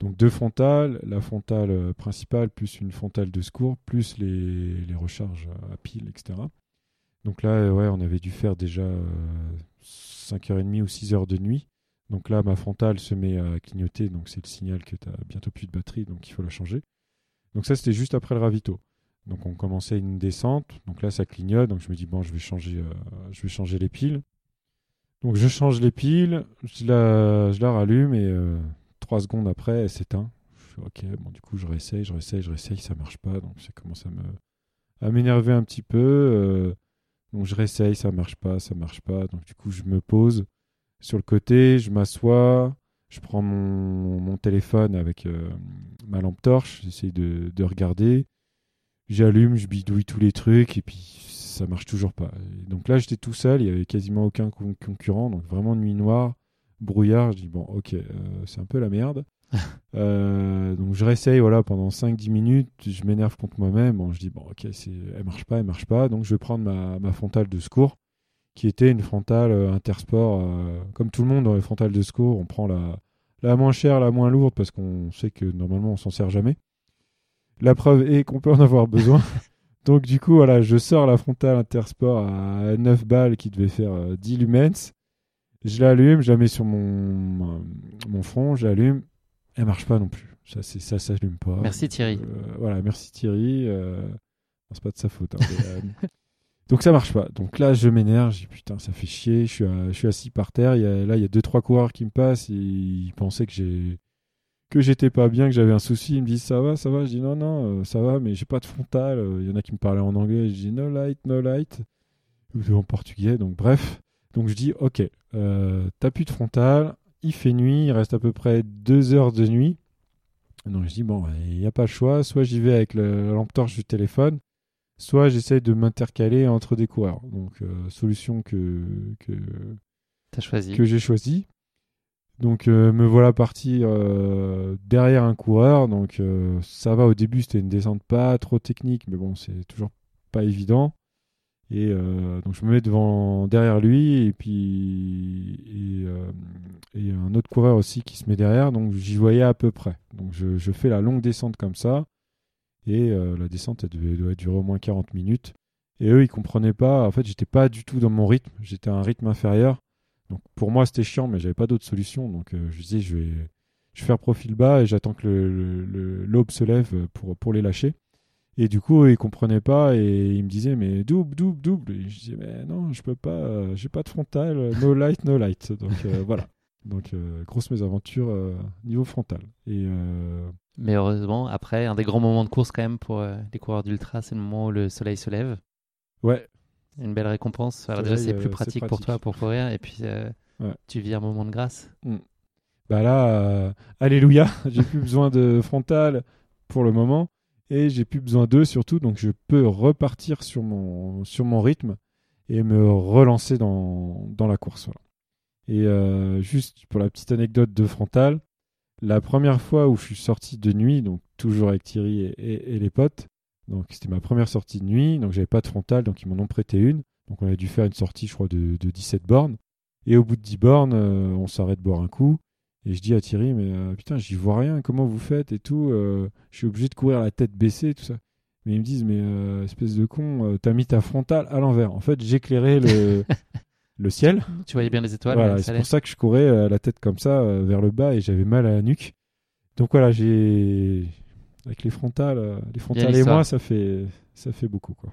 donc deux frontales, la frontale euh, principale plus une frontale de secours, plus les, recharges à pile, etc. Donc là, euh, ouais, on avait dû faire déjà 5h30 ou 6h de nuit. Donc là, ma frontale se met à clignoter, donc c'est le signal que tu as bientôt plus de batterie, donc il faut la changer. Donc ça, c'était juste après le ravito. Donc on commençait une descente, donc là ça clignote, donc je me dis bon, je vais changer, je vais changer les piles. Donc je change les piles, je la, rallume et euh, trois secondes après, elle s'éteint. ok, bon du coup je réessaye, je réessaye, je réessaye, ça marche pas, donc ça commence à me à m'énerver un petit peu. Euh, donc je réessaye, ça marche pas, ça marche pas. Donc du coup je me pose sur le côté, je m'assois, je prends mon, téléphone avec euh, ma lampe torche, j'essaye de, de regarder, j'allume, je bidouille tous les trucs et puis ça marche toujours pas. donc là, j'étais tout seul, il y avait quasiment aucun concurrent, donc vraiment nuit noire, brouillard. Je dis bon, ok, euh, c'est un peu la merde. Euh, donc je réessaye voilà pendant 5-10 minutes, je m'énerve contre moi-même. Bon, je dis bon, ok, elle marche pas, elle marche pas. Donc je vais prendre ma, ma frontale de secours, qui était une frontale euh, intersport. comme tout le monde dans les frontales de secours, on prend la, la moins chère, la moins lourde, parce qu'on sait que normalement on s'en sert jamais. La preuve est qu'on peut en avoir besoin. Donc du coup, voilà, je sors la frontale Intersport à 9 balles qui devait faire 10 euh, lumens. Je l'allume, je la mets sur mon, mon front, je l'allume. Elle marche pas non plus. Ça, c'est, ça s'allume pas. Merci Thierry. Euh, voilà, merci Thierry. Euh, c'est pas de sa faute. Hein, donc ça marche pas. Donc là, je m'énerve. Je dis putain, ça fait chier. Je suis, je suis assis par terre. Il y a, là, il y a deux trois coureurs qui me passent. Et ils pensaient que j'ai que j'étais pas bien, que j'avais un souci. Ils me disent ça va, ça va? Je dis non, non, euh, ça va, mais j'ai pas de frontale. Il y en a qui me parlaient en anglais. Je dis no light, no light. Ou en portugais. Donc bref. Donc je dis ok, euh, t'as plus de frontale. Il fait nuit. Il reste à peu près deux heures de nuit. Donc je dis bon, il n'y a pas le choix. Soit j'y vais avec la lampe torche du téléphone, soit j'essaie de m'intercaler entre des coureurs. Donc euh, solution que que, choisi. que j'ai choisi. Donc euh, me voilà parti euh, derrière un coureur. Donc euh, ça va au début, c'était une descente pas trop technique, mais bon, c'est toujours pas évident. Et donc je me mets devant derrière lui et puis et, un autre coureur aussi qui se met derrière. Donc j'y voyais à peu près. Donc je, je, fais la longue descente comme ça et la descente elle devait, durer au moins 40 minutes. Et eux ils comprenaient pas. En fait j'étais pas du tout dans mon rythme. J'étais à un rythme inférieur. Donc pour moi c'était chiant, mais j'avais pas d'autre solution. Donc euh, je disais je vais, je vais faire profil bas et j'attends que l'aube le, se lève pour, pour les lâcher. Et du coup, ils comprenaient pas et ils me disaient mais double, double, double. Et je disais mais non, je peux pas, euh, j'ai pas de frontal, no light, no light. Donc euh, voilà. Donc grosse mésaventure niveau frontal. Et mais heureusement, après, un des grands moments de course quand même pour les coureurs d'ultra, c'est le moment où le soleil se lève. Ouais, une belle récompense. Alors déjà, c'est plus pratique, pour toi pour courir, et puis euh, tu vis un moment de grâce. Mm. Bah là, euh, alléluia, j'ai plus besoin de frontal pour le moment, et j'ai plus besoin d'eux surtout, donc je peux repartir sur mon, sur mon rythme et me relancer dans, dans la course. Et euh, juste pour la petite anecdote de frontal, la première fois où je suis sorti de nuit, donc toujours avec Thierry et les potes, donc c'était ma première sortie de nuit, donc j'avais pas de frontale, donc ils m'en ont prêté une. Donc on a dû faire une sortie, je crois, de, 17 bornes. Et au bout de 10 bornes, euh, on s'arrête boire un coup. Et je dis à Thierry, mais euh, putain, j'y vois rien, comment vous faites et tout. Euh, je suis obligé de courir la tête baissée, tout ça. Mais ils me disent, mais espèce de con, t'as mis ta frontale à l'envers. En fait, j'éclairais le, le ciel. Tu voyais bien les étoiles. c'est pour ça que je courais la tête comme ça, vers le bas, et j'avais mal à la nuque. Donc voilà, j'ai avec les frontales, euh, les frontales et moi, ça fait, ça fait beaucoup. Quoi.